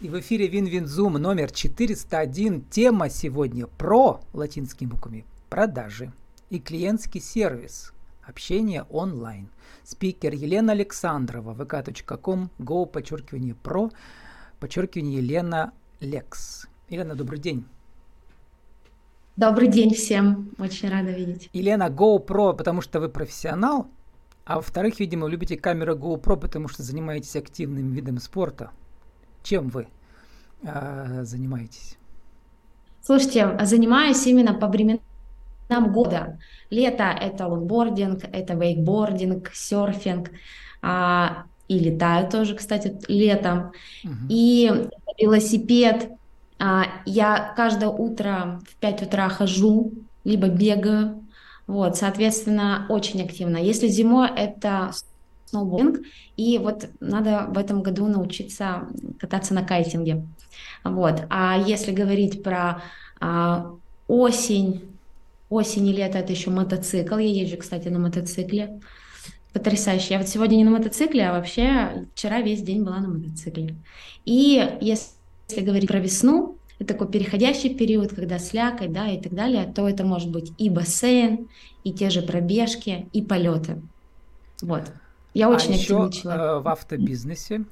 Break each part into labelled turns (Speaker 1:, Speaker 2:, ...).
Speaker 1: И в эфире Win-Win Zoom номер 401. Тема сегодня PRO латинскими буквами продажи и клиентский сервис. Общение онлайн. Спикер Елена Александрова, vk.com, go, подчеркивание, pro, подчеркивание, elena lex. Елена, добрый день.
Speaker 2: Добрый день всем, очень рада видеть.
Speaker 1: Елена, GoPro, потому что вы профессионал, а во-вторых, видимо, любите камеру GoPro, потому что занимаетесь активным видом спорта. Чем вы э, занимаетесь?
Speaker 2: Слушайте, занимаюсь именно по временам года. Лето — это лонгбординг, это вейкбординг, серфинг, а, и летаю тоже, кстати, летом. Угу. И велосипед. А, я каждое утро в 5 утра хожу, либо бегаю. Вот, соответственно, очень активно. Если зимой это сноубординг, и вот надо в этом году научиться кататься на кайтинге. Вот. А если говорить про а, осень, осень и лето, это еще мотоцикл. Я езжу, кстати, на мотоцикле. Потрясающе. Я вот сегодня не на мотоцикле, а вообще вчера весь день была на мотоцикле. И если, говорить про весну, это такой переходящий период, когда слякоть, да, и так далее, то это может быть и бассейн, и те же пробежки, и полеты. Вот. Я а очень а
Speaker 1: еще человек. Э, в автобизнесе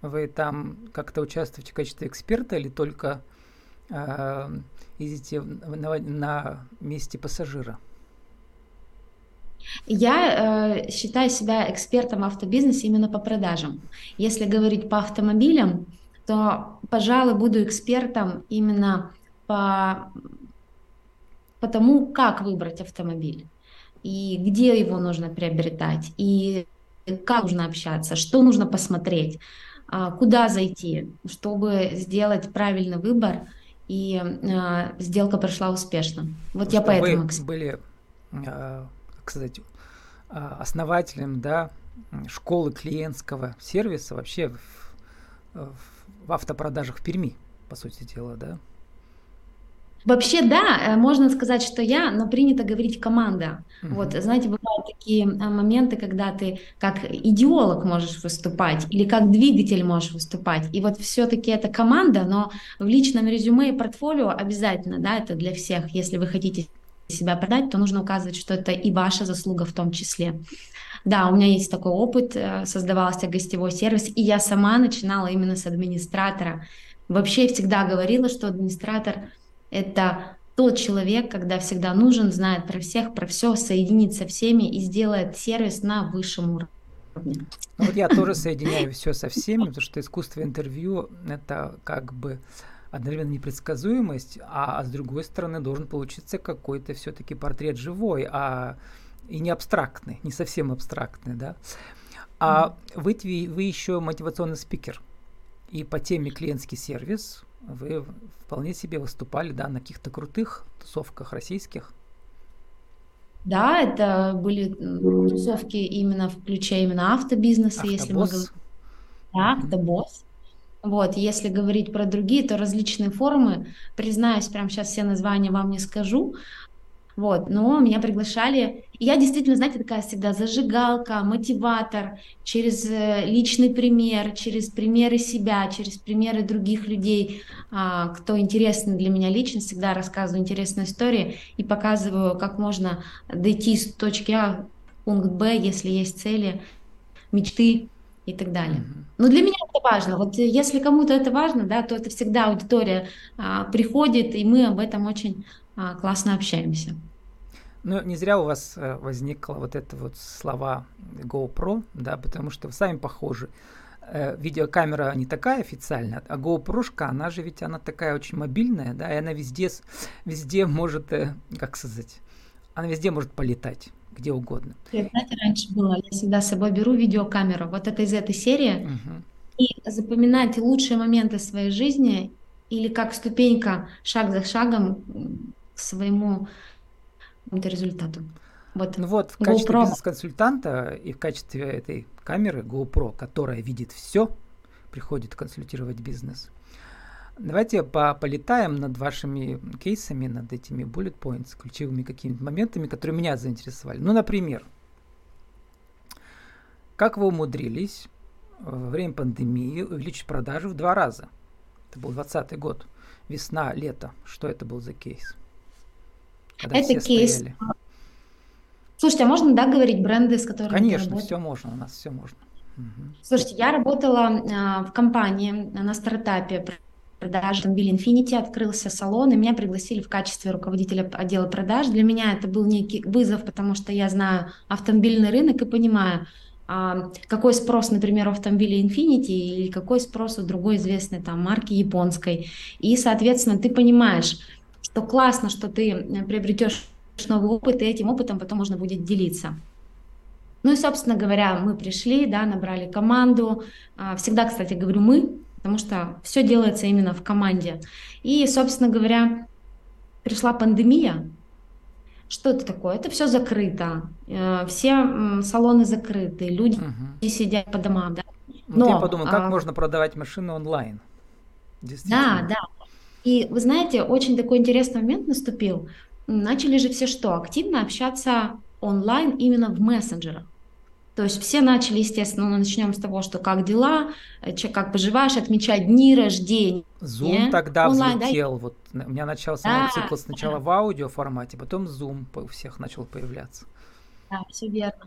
Speaker 1: вы там как-то участвуете в качестве эксперта или только э, ездите на, на месте пассажира?
Speaker 2: Я э, считаю себя экспертом в автобизнесе именно по продажам. Если говорить по автомобилям, то, пожалуй, буду экспертом именно по, по тому, как выбрать автомобиль и где его нужно приобретать, и как нужно общаться, что нужно посмотреть, а, куда зайти, чтобы сделать правильный выбор и а, сделка прошла успешно. Вот
Speaker 1: что
Speaker 2: я поэтому...
Speaker 1: Вы были, а, как сказать, основателем да, школы клиентского сервиса вообще в, в автопродажах в Перми, по сути дела, да?
Speaker 2: Вообще, да, э, можно сказать, что я, но принято говорить команда. Uh-huh. Вот, знаете, бывают такие а, моменты, когда ты как идеолог можешь выступать или как двигатель можешь выступать. И вот все-таки это команда, но в личном резюме и портфолио обязательно, да, это для всех. Если вы хотите себя продать, то нужно указывать, что это и ваша заслуга в том числе. Да, у меня есть такой опыт, э, создавался гостевой сервис, и я сама начинала именно с администратора. Вообще всегда говорила, что администратор — это тот человек, когда всегда нужен, знает про всех, про все, соединит со всеми и сделает сервис на высшем уровне.
Speaker 1: Ну, вот я тоже соединяю все со всеми, потому что искусство интервью это как бы одновременно непредсказуемость, а, а с другой стороны должен получиться какой-то все-таки портрет живой, а и не абстрактный, не совсем абстрактный, да. А mm-hmm. вы, вы еще мотивационный спикер. И по теме клиентский сервис вы вполне себе выступали, да, на каких-то крутых тусовках российских.
Speaker 2: Да, это были тусовки именно включая именно автобизнеса, Автобосс. если мы говорим. Да, автобосс. Вот, если говорить про другие, то различные форумы, признаюсь, прямо сейчас все названия вам не скажу, вот, но меня приглашали. И я действительно, знаете, такая всегда зажигалка, мотиватор через э, личный пример, через примеры себя, через примеры других людей, а, кто интересный для меня лично, всегда рассказываю интересные истории и показываю, как можно дойти с точки А в пункт Б, если есть цели, мечты и так далее. Но для меня это важно. Вот если кому-то это важно, да, то это всегда аудитория а, приходит, и мы об этом очень классно общаемся.
Speaker 1: Ну, не зря у вас э, возникло вот это вот слова GoPro, да, потому что вы сами похожи. Э, видеокамера не такая официальная, а GoPro, она же ведь она такая очень мобильная, да, и она везде, везде может, э, как сказать, она везде может полетать где угодно.
Speaker 2: Знаете, раньше было, я всегда с собой беру видеокамеру, вот это из этой серии, угу. и запоминать лучшие моменты своей жизни или как ступенька, шаг за шагом своему результату.
Speaker 1: Вот. Ну вот, в качестве бизнес-консультанта и в качестве этой камеры GoPro, которая видит все, приходит консультировать бизнес. Давайте по полетаем над вашими кейсами, над этими bullet points, ключевыми какими-то моментами, которые меня заинтересовали. Ну, например, как вы умудрились во время пандемии увеличить продажи в два раза? Это был 20 год. Весна, лето. Что это был за кейс?
Speaker 2: Когда это кейс. Стояли. Слушайте, а можно, да, говорить бренды, с которыми
Speaker 1: Конечно, все можно, у нас все можно.
Speaker 2: Слушайте, я работала а, в компании на стартапе продаж автомобиля Infiniti, открылся салон, и меня пригласили в качестве руководителя отдела продаж. Для меня это был некий вызов, потому что я знаю автомобильный рынок и понимаю, а, какой спрос, например, у автомобиля Infiniti или какой спрос у другой известной там марки японской. И, соответственно, ты понимаешь, что классно, что ты э, приобретешь новый опыт, и этим опытом потом можно будет делиться. Ну и, собственно говоря, мы пришли, да, набрали команду. А, всегда, кстати, говорю мы, потому что все делается именно в команде. И, собственно говоря, пришла пандемия. Что это такое? Это все закрыто. Э, все салоны закрыты, люди угу. сидят по домам. Да?
Speaker 1: Но, вот я подумал, как а... можно продавать машины онлайн?
Speaker 2: Да, да. И вы знаете, очень такой интересный момент наступил. Начали же все что? Активно общаться онлайн именно в мессенджерах. То есть все начали, естественно, мы начнем с того, что как дела, э, как поживаешь, отмечать дни рождения.
Speaker 1: Zoom тогда онлайн, взлетел. Да? Вот у меня начался да, цикл сначала в аудио формате, потом Zoom у всех начал появляться.
Speaker 2: Да, все верно.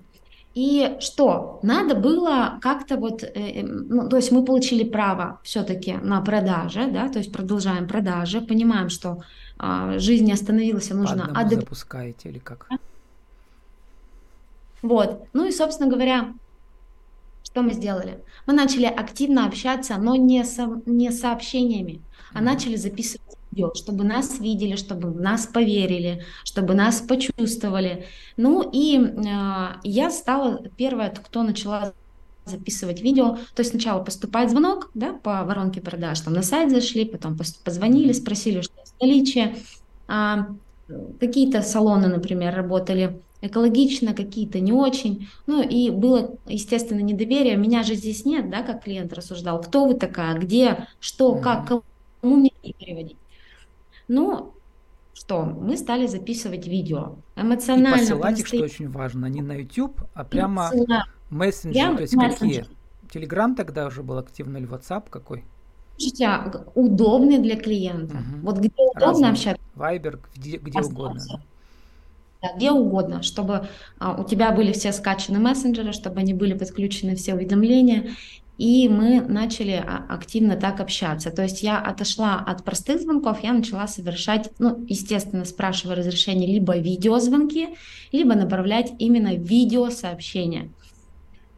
Speaker 2: И что? Надо было как-то вот, э, э, ну, то есть мы получили право все-таки на продажи, да, то есть продолжаем продажи, понимаем, что э, жизнь не остановилась, а нужно
Speaker 1: адаптировать. запускаете или как?
Speaker 2: Вот. Ну и, собственно говоря, что мы сделали? Мы начали активно общаться, но не, со, не сообщениями, а начали записывать видео, чтобы нас видели, чтобы в нас поверили, чтобы нас почувствовали. Ну и э, я стала первая, кто начала записывать видео. То есть сначала поступает звонок да, по воронке продаж, там на сайт зашли, потом позвонили, спросили, что есть наличие. А, какие-то салоны, например, работали экологично, какие-то не очень. Ну и было, естественно, недоверие. Меня же здесь нет, да, как клиент рассуждал. Кто вы такая, где, что, как, кому мне переводить. Ну, что, мы стали записывать видео. Эмоционально. И
Speaker 1: посылать их, что очень важно, не на YouTube, а прямо мессенджер, то есть мессенджер. какие? Телеграм тогда уже был активный или WhatsApp какой?
Speaker 2: Слушайте, а удобный для клиента. Угу. Вот где удобно Разные. общаться.
Speaker 1: Вайбер, где, где угодно. Да,
Speaker 2: где угодно, чтобы а, у тебя были все скачаны мессенджеры, чтобы они были подключены все уведомления, и мы начали а, активно так общаться. То есть я отошла от простых звонков, я начала совершать, ну, естественно, спрашивая разрешение либо видеозвонки, либо направлять именно видеосообщения.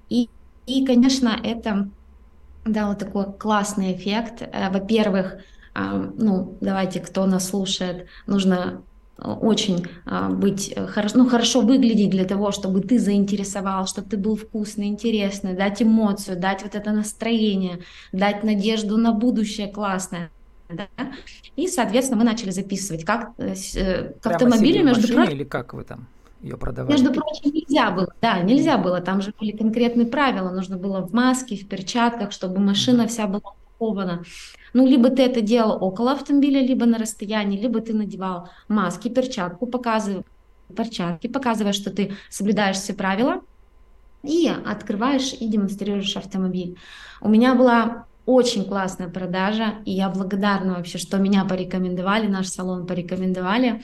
Speaker 2: И, и конечно, это дало такой классный эффект. Э, во-первых, а, ну, давайте, кто нас слушает, нужно очень а, быть э, хорошо, ну, хорошо выглядеть для того, чтобы ты заинтересовал, чтобы ты был вкусный, интересный, дать эмоцию, дать вот это настроение, дать надежду на будущее классное. Да? И, соответственно, мы начали записывать, как э, э, к автомобилю,
Speaker 1: между прочим. Или как вы там ее продавали?
Speaker 2: Между прочим, нельзя было, да, нельзя было, там же были конкретные правила, нужно было в маске, в перчатках, чтобы машина вся была упакована. Ну, либо ты это делал около автомобиля, либо на расстоянии, либо ты надевал маски, перчатку, показывая, перчатки, показывая, что ты соблюдаешь все правила, и открываешь и демонстрируешь автомобиль. У меня была очень классная продажа, и я благодарна вообще, что меня порекомендовали, наш салон порекомендовали.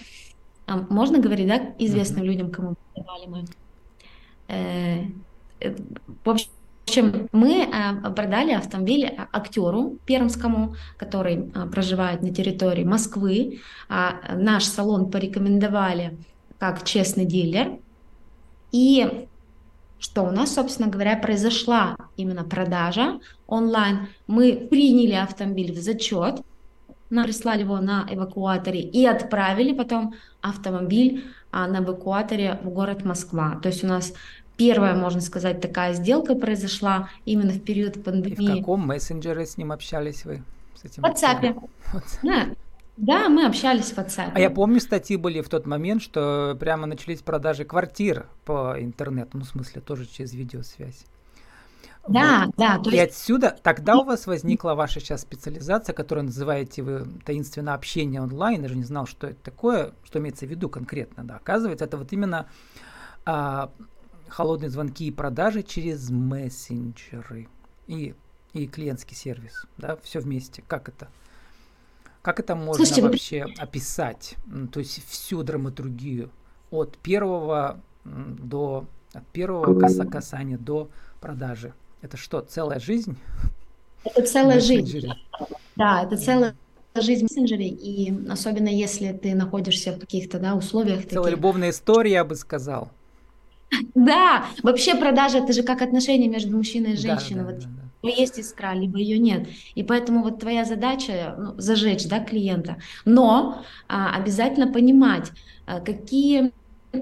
Speaker 2: А, можно говорить, да, известным mm-hmm. людям, кому продавали мы? Э, э, в общем, в общем, мы э, продали автомобиль актеру пермскому, который э, проживает на территории Москвы. А наш салон порекомендовали как честный дилер. И что у нас, собственно говоря, произошла именно продажа онлайн. Мы приняли автомобиль в зачет, прислали его на эвакуаторе и отправили потом автомобиль а, на эвакуаторе в город Москва. То есть у нас первая, можно сказать, такая сделка произошла именно в период пандемии.
Speaker 1: И в каком мессенджере с ним общались вы?
Speaker 2: С этим в WhatsApp. Да. да, мы общались в WhatsApp.
Speaker 1: А я помню, статьи были в тот момент, что прямо начались продажи квартир по интернету, ну, в смысле, тоже через видеосвязь.
Speaker 2: Да, вот. да.
Speaker 1: То и есть... отсюда, тогда у вас возникла ваша сейчас специализация, которую называете вы таинственно общение онлайн. Я же не знал, что это такое, что имеется в виду конкретно. Да. Оказывается, это вот именно а, холодные звонки и продажи через мессенджеры и, и клиентский сервис, да, все вместе. Как это? Как это можно Слушайте, вообще вы... описать? То есть всю драматургию от первого до от первого касания до продажи. Это что, целая жизнь?
Speaker 2: Это целая жизнь. Да, это целая жизнь в мессенджере, и особенно если ты находишься в каких-то да, условиях.
Speaker 1: Целая таких... любовная история, я бы сказал.
Speaker 2: Да, вообще продажа это же как отношения между мужчиной и женщиной. Да, да, вот да, да. есть искра, либо ее нет. И поэтому вот твоя задача ну, зажечь да, клиента. Но а, обязательно понимать, а, какие э,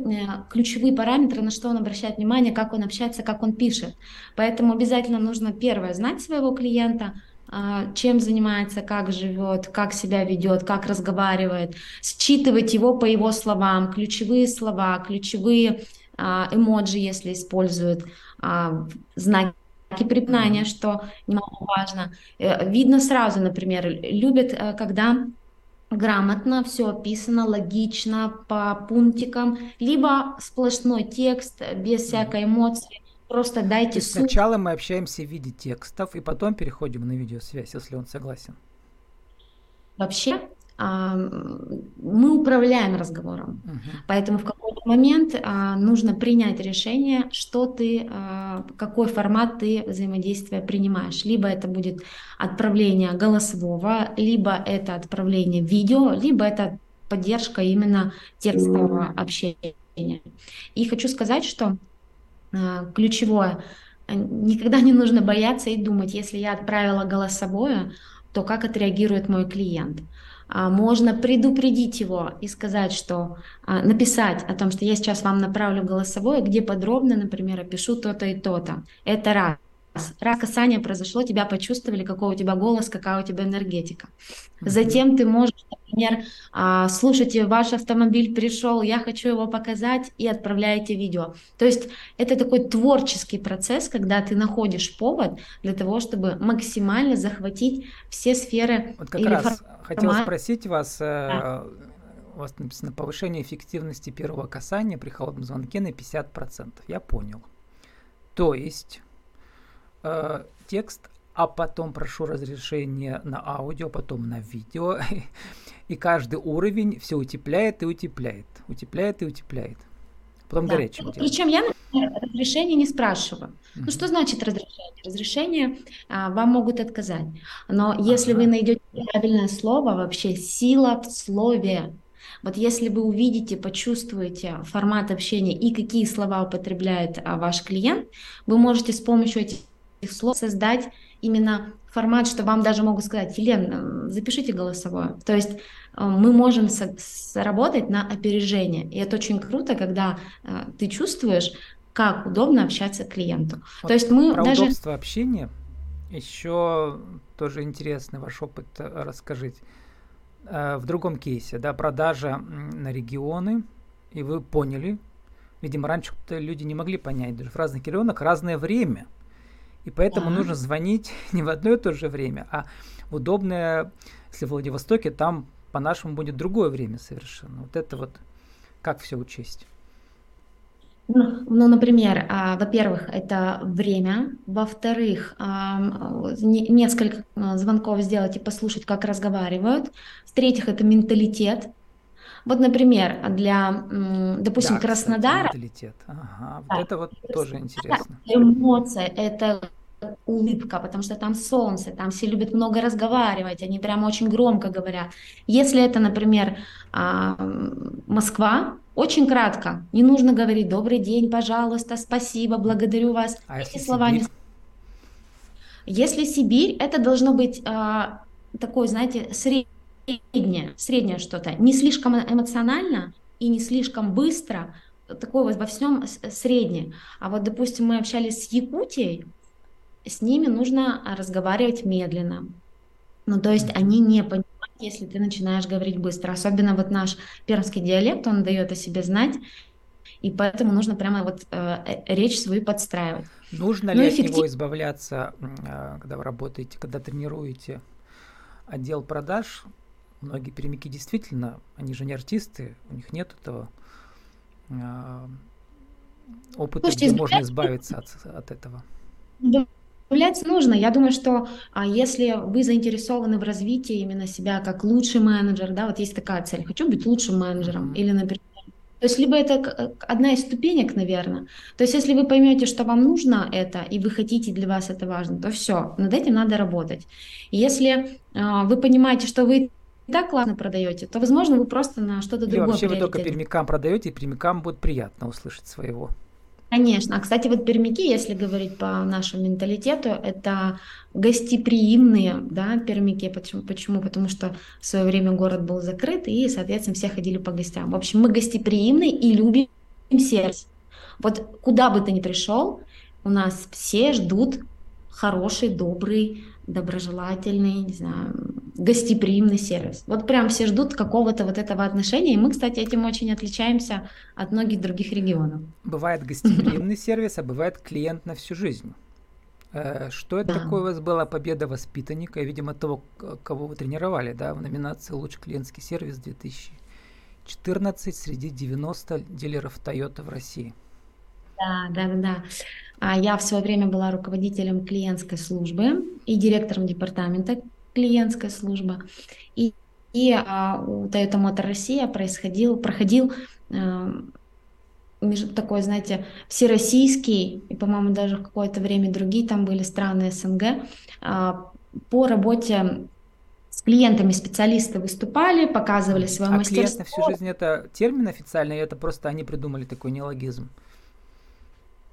Speaker 2: ключевые параметры, на что он обращает внимание, как он общается, как он пишет. Поэтому обязательно нужно первое знать своего клиента, а, чем занимается, как живет, как себя ведет, как разговаривает, считывать его по его словам, ключевые слова, ключевые эмоджи, если используют, а, знаки препинания, что немаловажно. Э, видно сразу, например, любят, э, когда грамотно все описано, логично, по пунктикам, либо сплошной текст без всякой эмоции. Просто дайте
Speaker 1: То сначала мы общаемся в виде текстов, и потом переходим на видеосвязь, если он согласен.
Speaker 2: Вообще, а, мы управляем разговором. Uh-huh. Поэтому в какой-то момент а, нужно принять решение, что ты, а, какой формат ты взаимодействия принимаешь. Либо это будет отправление голосового, либо это отправление видео, либо это поддержка именно текстового общения. И хочу сказать, что ключевое, никогда не нужно бояться и думать, если я отправила голосовое, то как отреагирует мой клиент. А, можно предупредить его и сказать, что а, написать о том, что я сейчас вам направлю голосовое, где подробно, например, опишу то-то и то-то. Это раз. Раз касание произошло, тебя почувствовали, какой у тебя голос, какая у тебя энергетика. Затем ты можешь, например, а, слушайте, ваш автомобиль пришел, я хочу его показать, и отправляете видео. То есть это такой творческий процесс, когда ты находишь повод для того, чтобы максимально захватить все сферы.
Speaker 1: Вот как или раз форм... хотел спросить вас, э, да. у вас написано повышение эффективности первого касания при холодном звонке на 50%. Я понял. То есть э, текст, а потом прошу разрешение на аудио, потом на видео. И каждый уровень все утепляет и утепляет, утепляет и утепляет. Потом да. горячим
Speaker 2: делаем. Причем я, например, разрешение не спрашиваю. Mm-hmm. Ну что значит разрешение? Разрешение а, вам могут отказать. Но если ага. вы найдете правильное слово, вообще сила в слове. Вот если вы увидите, почувствуете формат общения и какие слова употребляет а, ваш клиент, вы можете с помощью этих слов создать именно формат, что вам даже могут сказать, Елена, запишите голосовое. То есть э, мы можем сработать на опережение. И это очень круто, когда э, ты чувствуешь, как удобно общаться клиенту.
Speaker 1: Вот То есть мы про даже... удобство общения еще тоже интересный ваш опыт э, расскажите. В другом кейсе, да, продажа на регионы, и вы поняли, видимо, раньше люди не могли понять, даже в разных регионах разное время – и поэтому да. нужно звонить не в одно и то же время, а удобное, если в Владивостоке, там по-нашему будет другое время совершенно. Вот это вот как все учесть?
Speaker 2: Ну, ну, например, а, во-первых, это время, во-вторых, а, не, несколько а, звонков сделать и послушать, как разговаривают, в-третьих, это менталитет. Вот, например, для, допустим, да, Краснодара...
Speaker 1: Кстати, менталитет. Ага, да, вот это вот тоже интересно.
Speaker 2: Эмоция, это улыбка, потому что там солнце, там все любят много разговаривать, они прямо очень громко говорят. Если это, например, а, Москва, очень кратко, не нужно говорить «добрый день, пожалуйста, спасибо, благодарю вас».
Speaker 1: А если слова Сибирь?
Speaker 2: не... Если Сибирь, это должно быть а, такое, знаете, среднее, среднее что-то, не слишком эмоционально и не слишком быстро, такое вот во всем среднее. А вот, допустим, мы общались с Якутией, с ними нужно разговаривать медленно. Ну, то есть они не понимают, если ты начинаешь говорить быстро. Особенно вот наш пермский диалект, он дает о себе знать, и поэтому нужно прямо вот э, э речь свою подстраивать.
Speaker 1: Нужно ну, ли эффектив... от него избавляться, э, когда вы работаете, когда тренируете отдел продаж? Многие перемики действительно, они же не артисты, у них нет этого э, опыта, Слушайте, где можно избавиться от, от этого.
Speaker 2: Да нужно. Я думаю, что а, если вы заинтересованы в развитии именно себя как лучший менеджер, да, вот есть такая цель, хочу быть лучшим менеджером, mm-hmm. или, например, то есть либо это одна из ступенек, наверное. То есть если вы поймете, что вам нужно это, и вы хотите, для вас это важно, то все, над этим надо работать. И если э, вы понимаете, что вы так классно продаете, то, возможно, вы просто на что-то другое.
Speaker 1: Вообще вы только пермякам продаете, и пермякам будет приятно услышать своего.
Speaker 2: Конечно. А, кстати, вот пермяки, если говорить по нашему менталитету, это гостеприимные, да, пермяки. Почему? Почему? Потому что в свое время город был закрыт, и, соответственно, все ходили по гостям. В общем, мы гостеприимны и любим сервис. Вот куда бы ты ни пришел, у нас все ждут хороший, добрый, доброжелательный, не знаю, гостеприимный сервис. Вот прям все ждут какого-то вот этого отношения, и мы, кстати, этим очень отличаемся от многих других регионов.
Speaker 1: Бывает гостеприимный сервис, а бывает клиент на всю жизнь. Э, что это да. такое у вас была победа воспитанника, и, видимо, того, кого вы тренировали, да, в номинации «Лучший клиентский сервис 2014 среди 90 дилеров Toyota в России»?
Speaker 2: Да, да, да, да. А я в свое время была руководителем клиентской службы и директором департамента клиентской службы. И, и а, у Toyota Motor Россия происходил, проходил а, такой, знаете, всероссийский, и, по-моему, даже в какое-то время другие там были страны СНГ, а, по работе с клиентами специалисты выступали, показывали свое а мастерство. клиент
Speaker 1: на всю жизнь это термин официальный, это просто они придумали такой неологизм?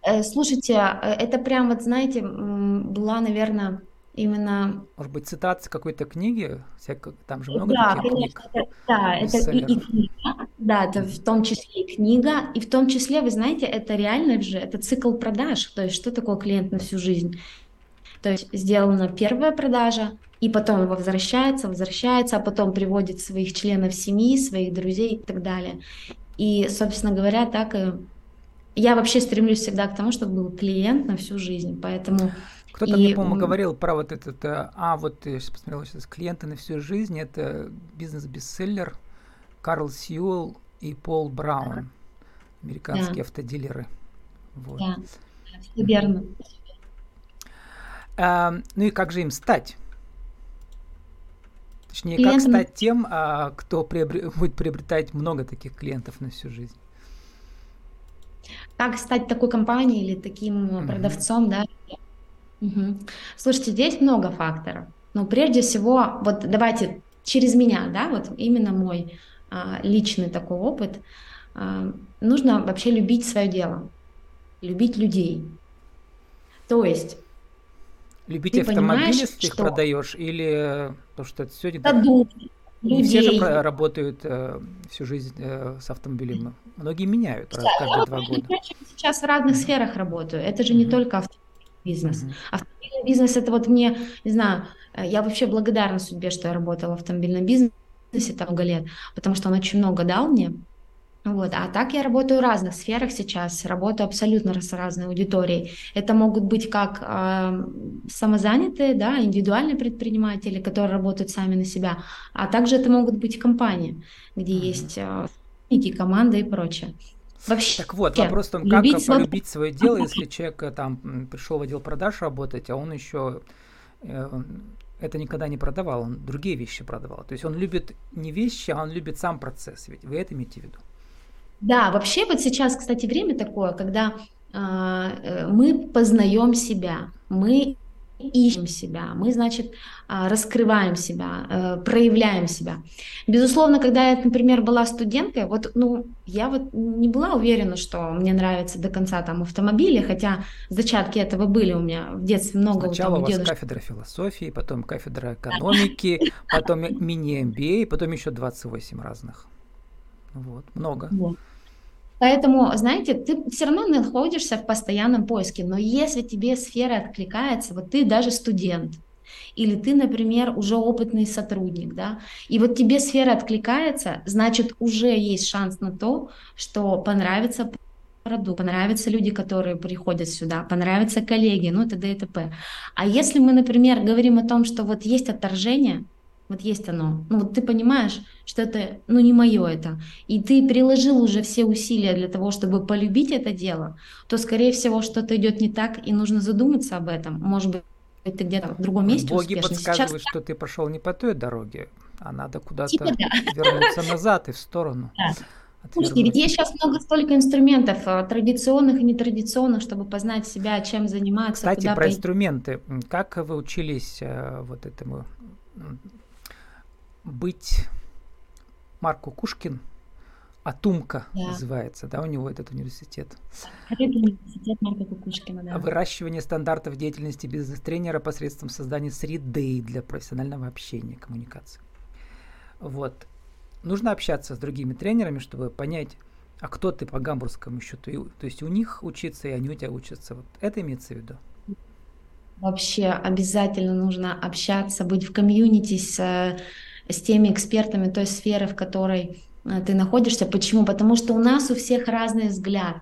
Speaker 2: Э, слушайте, э, это прям вот, знаете, была, наверное, именно...
Speaker 1: Может быть, цитация какой-то книги? Там же много да, таких конечно,
Speaker 2: книг. Да, это и, и книга, да, это в том числе и книга, и в том числе, вы знаете, это реально же, это цикл продаж, то есть что такое клиент на всю жизнь? То есть сделана первая продажа, и потом возвращается, возвращается, а потом приводит своих членов семьи, своих друзей и так далее. И, собственно говоря, так и я вообще стремлюсь всегда к тому, чтобы был клиент на всю жизнь, поэтому...
Speaker 1: Кто-то и... мне, по-моему, говорил про вот этот, э, а вот я сейчас посмотрел сейчас, клиенты на всю жизнь, это бизнес-бестселлер Карл Сьюэлл и Пол Браун, американские да. автодилеры.
Speaker 2: Вот. Да, все верно.
Speaker 1: А, ну и как же им стать? Точнее, Клиентам... как стать тем, а, кто приобр... будет приобретать много таких клиентов на всю жизнь?
Speaker 2: Как стать такой компанией или таким mm-hmm. продавцом, да? Угу. Слушайте, здесь много факторов. Но прежде всего, вот давайте через меня, да, вот именно мой а, личный такой опыт, а, нужно вообще любить свое дело, любить людей. То есть
Speaker 1: Любить автомобили, если ты их что... продаешь, или то, что это сегодня...
Speaker 2: Да, людей.
Speaker 1: Не все же работают э, всю жизнь э, с автомобилем. Многие меняют раз, каждые два года. Я
Speaker 2: сейчас в разных сферах работаю. Это же не только автомобиль бизнес. Автомобильный бизнес это вот мне, не знаю, э, я вообще благодарна судьбе, что я работала в автомобильном бизнесе там много лет, потому что он очень много дал мне. Вот. А так я работаю в разных сферах сейчас, работаю абсолютно с разной аудиторией. Это могут быть как э, самозанятые, да, индивидуальные предприниматели, которые работают сами на себя, а также это могут быть компании, где mm-hmm. есть э, команды и прочее.
Speaker 1: Вообще. Так вот, вопрос в том, как любить полюбить свое дело, если человек э, там пришел в отдел продаж работать, а он еще э, это никогда не продавал, он другие вещи продавал. То есть он любит не вещи, а он любит сам процесс. Ведь вы это имеете в виду?
Speaker 2: Да, вообще вот сейчас, кстати, время такое, когда а, э, мы познаем себя, мы ищем себя, мы, значит, а, раскрываем себя, э, проявляем себя. Безусловно, когда я, например, была студенткой, вот, ну, я вот не была уверена, что мне нравится до конца там автомобили, хотя зачатки этого были у меня в детстве много.
Speaker 1: Сначала там, у вас кафедра философии, потом кафедра экономики, потом мини-MBA, потом еще 28 разных. Вот, много. Вот.
Speaker 2: Поэтому, знаете, ты все равно находишься в постоянном поиске, но если тебе сфера откликается, вот ты даже студент, или ты, например, уже опытный сотрудник, да, и вот тебе сфера откликается, значит, уже есть шанс на то, что понравится продукт, понравятся люди, которые приходят сюда, понравятся коллеги, ну, т.д. и т.п. А если мы, например, говорим о том, что вот есть отторжение, вот есть оно. Ну вот ты понимаешь, что это, ну не мое это, и ты приложил уже все усилия для того, чтобы полюбить это дело, то, скорее всего, что-то идет не так, и нужно задуматься об этом. Может быть, ты где-то в другом месте
Speaker 1: Боги
Speaker 2: успешный.
Speaker 1: подсказывают, Сейчас... что ты пошел не по той дороге, а надо куда-то типа, да. вернуться назад и в сторону. Да.
Speaker 2: Слушайте, ведь есть сейчас много столько инструментов, э, традиционных и нетрадиционных, чтобы познать себя, чем заниматься.
Speaker 1: Кстати, про пойти. инструменты. Как вы учились э, вот этому быть Марку Кушкин? Атумка да. называется, да, у него этот университет. университет Марка Кукушкина, да. Выращивание стандартов деятельности бизнес-тренера посредством создания среды для профессионального общения, коммуникации. Вот нужно общаться с другими тренерами, чтобы понять, а кто ты по гамбургскому счету. То есть у них учиться, и они у тебя учатся. Вот это имеется в виду?
Speaker 2: Вообще обязательно нужно общаться, быть в комьюнити с, с теми экспертами той сферы, в которой э, ты находишься. Почему? Потому что у нас у всех разный взгляд.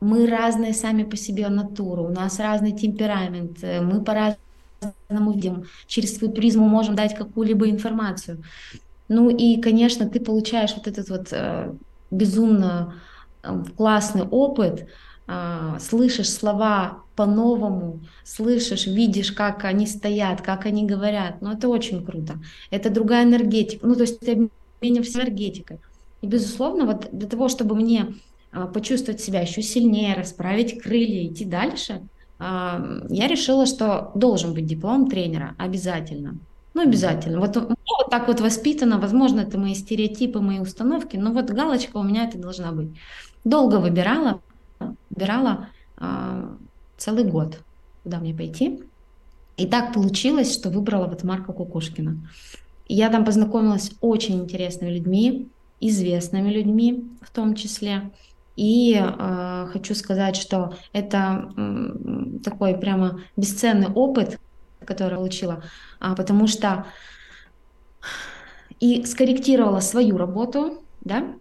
Speaker 2: Мы разные сами по себе натуру, у нас разный темперамент, э, мы по-разному видим, через свою призму можем дать какую-либо информацию. Ну и, конечно, ты получаешь вот этот вот э, безумно классный опыт, слышишь слова по-новому, слышишь, видишь, как они стоят, как они говорят. Ну это очень круто. Это другая энергетика. Ну то есть ты обмениваешься энергетикой. И, безусловно, вот для того, чтобы мне э, почувствовать себя еще сильнее, расправить крылья, идти дальше, э, я решила, что должен быть диплом тренера обязательно. Ну, обязательно. Вот, ну, вот так вот воспитано, возможно, это мои стереотипы, мои установки, но вот галочка у меня это должна быть. Долго выбирала, выбирала э, целый год, куда мне пойти. И так получилось, что выбрала вот Марка Кукушкина. И я там познакомилась с очень интересными людьми, известными людьми в том числе. И э, хочу сказать, что это э, такой прямо бесценный опыт, который получила, а, потому что и скорректировала свою работу, да,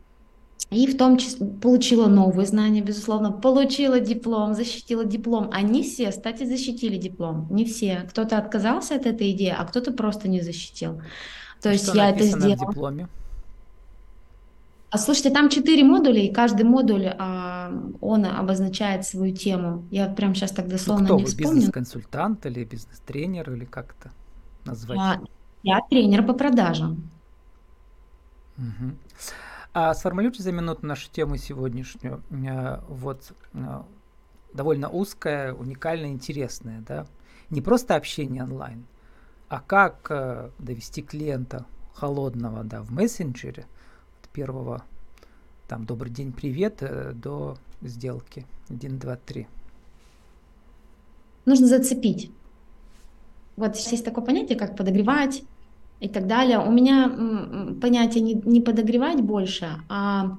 Speaker 2: и в том числе получила новые знания, безусловно, получила диплом, защитила диплом. А не все, кстати, защитили диплом. Не все. Кто-то отказался от этой идеи, а кто-то просто не защитил. То есть я это сделала. В дипломе? А слушайте, там четыре модуля, и каждый модуль а, он обозначает свою тему. Я прям сейчас так дословно ну, кто
Speaker 1: не вы, вспомню. Бизнес-консультант или бизнес-тренер или как это назвать? А,
Speaker 2: я тренер по продажам.
Speaker 1: Угу. А сформулируйте за минуту нашу тему сегодняшнюю. Э, вот э, довольно узкая, уникальная, интересная, да? Не просто общение онлайн, а как э, довести клиента холодного, да, в мессенджере – первого, там, добрый день, привет, до сделки. Один, два, три.
Speaker 2: Нужно зацепить. Вот есть такое понятие, как подогревать и так далее. У меня понятие не, не подогревать больше, а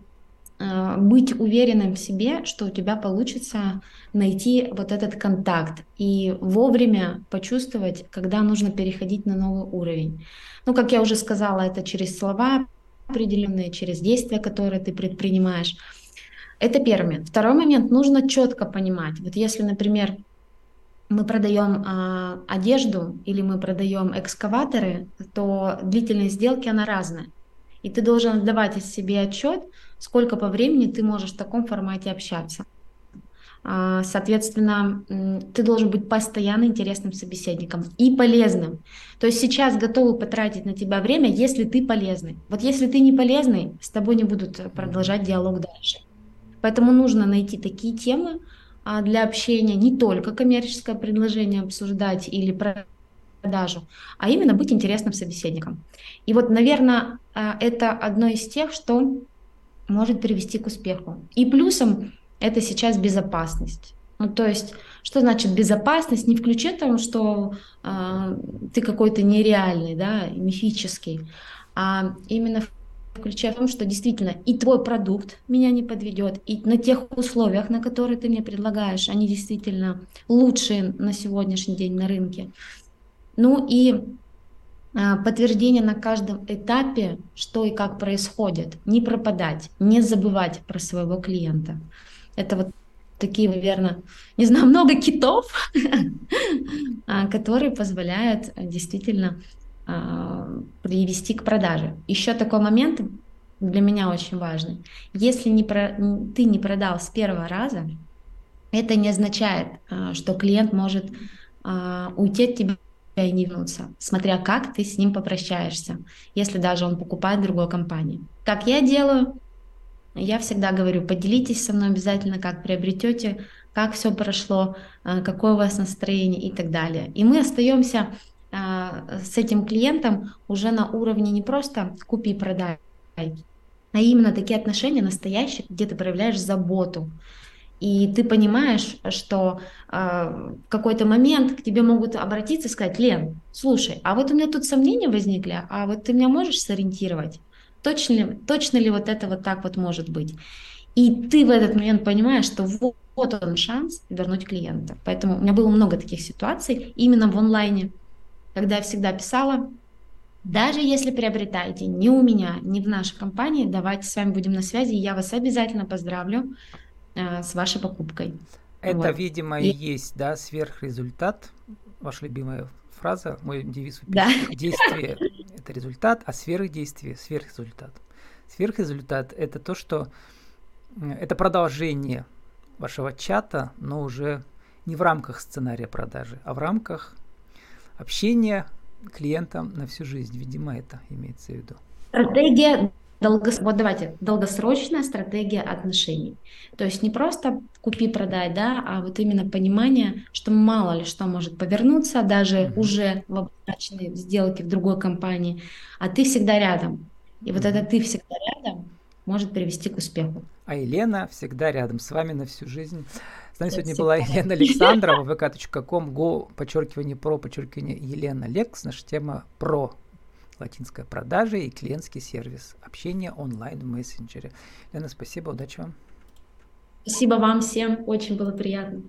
Speaker 2: э, быть уверенным в себе, что у тебя получится найти вот этот контакт и вовремя почувствовать, когда нужно переходить на новый уровень. Ну, как я уже сказала, это через слова, определенные, через действия, которые ты предпринимаешь. Это первый момент. Второй момент, нужно четко понимать. Вот если, например, мы продаем а, одежду или мы продаем экскаваторы, то длительность сделки, она разная. И ты должен отдавать из себе отчет, сколько по времени ты можешь в таком формате общаться. А, соответственно, ты должен быть постоянно интересным собеседником и полезным. То есть сейчас готовы потратить на тебя время, если ты полезный. Вот если ты не полезный, с тобой не будут продолжать диалог дальше. Поэтому нужно найти такие темы для общения, не только коммерческое предложение обсуждать или продажу, а именно быть интересным собеседником. И вот, наверное, а, это одно из тех, что может привести к успеху. И плюсом это сейчас безопасность. Ну, то есть, что значит безопасность? Не в ключе том, что э, ты какой-то нереальный, да, мифический, а именно в ключе в том, что действительно и твой продукт меня не подведет, и на тех условиях, на которые ты мне предлагаешь, они действительно лучшие на сегодняшний день на рынке. Ну и а, подтверждение на каждом этапе, что и как происходит. Не пропадать, не забывать про своего клиента. Это вот такие, наверное, не знаю, много китов, а, которые позволяют действительно привести к продаже. Еще такой момент для меня очень важный. Если не про, ты не продал с первого раза, это не означает, а, что клиент может а, уйти от тебя и не вернуться, смотря как ты с ним попрощаешься, если даже он покупает в другой компании. Как я делаю, я всегда говорю, поделитесь со мной обязательно, как приобретете, как все прошло, а, какое у вас настроение и так далее. И мы остаемся а, с этим клиентом уже на уровне не просто купи-продай, а именно такие отношения настоящие, где ты проявляешь заботу. И ты понимаешь, что э, в какой-то момент к тебе могут обратиться и сказать, Лен, слушай, а вот у меня тут сомнения возникли, а вот ты меня можешь сориентировать? Точно ли, точно ли вот это вот так вот может быть? И ты в этот момент понимаешь, что вот, вот он шанс вернуть клиента. Поэтому у меня было много таких ситуаций именно в онлайне, когда я всегда писала, даже если приобретаете не у меня, не в нашей компании, давайте с вами будем на связи, я вас обязательно поздравлю э, с вашей покупкой.
Speaker 1: Это, вот. видимо, и есть, да, сверхрезультат, ваша любимая фраза, мой девиз да. действие – это результат, а сверхдействие – сверхрезультат. Сверхрезультат – это то, что это продолжение вашего чата, но уже не в рамках сценария продажи, а в рамках общения клиентам на всю жизнь. Видимо, это имеется в виду.
Speaker 2: Стратегия долгос... вот давайте, долгосрочная стратегия отношений. То есть не просто купи-продай, да, а вот именно понимание, что мало ли что может повернуться, даже mm-hmm. уже в обозначенной сделке в другой компании, а ты всегда рядом. И mm-hmm. вот это ты всегда рядом может привести к успеху.
Speaker 1: А Елена всегда рядом с вами на всю жизнь. Нами сегодня была Елена Александрова, vk.com, go, подчеркивание про, подчеркивание Елена Лекс. Наша тема про латинская продажа и клиентский сервис. Общение онлайн в мессенджере. Лена, спасибо, удачи вам.
Speaker 2: Спасибо вам всем, очень было приятно.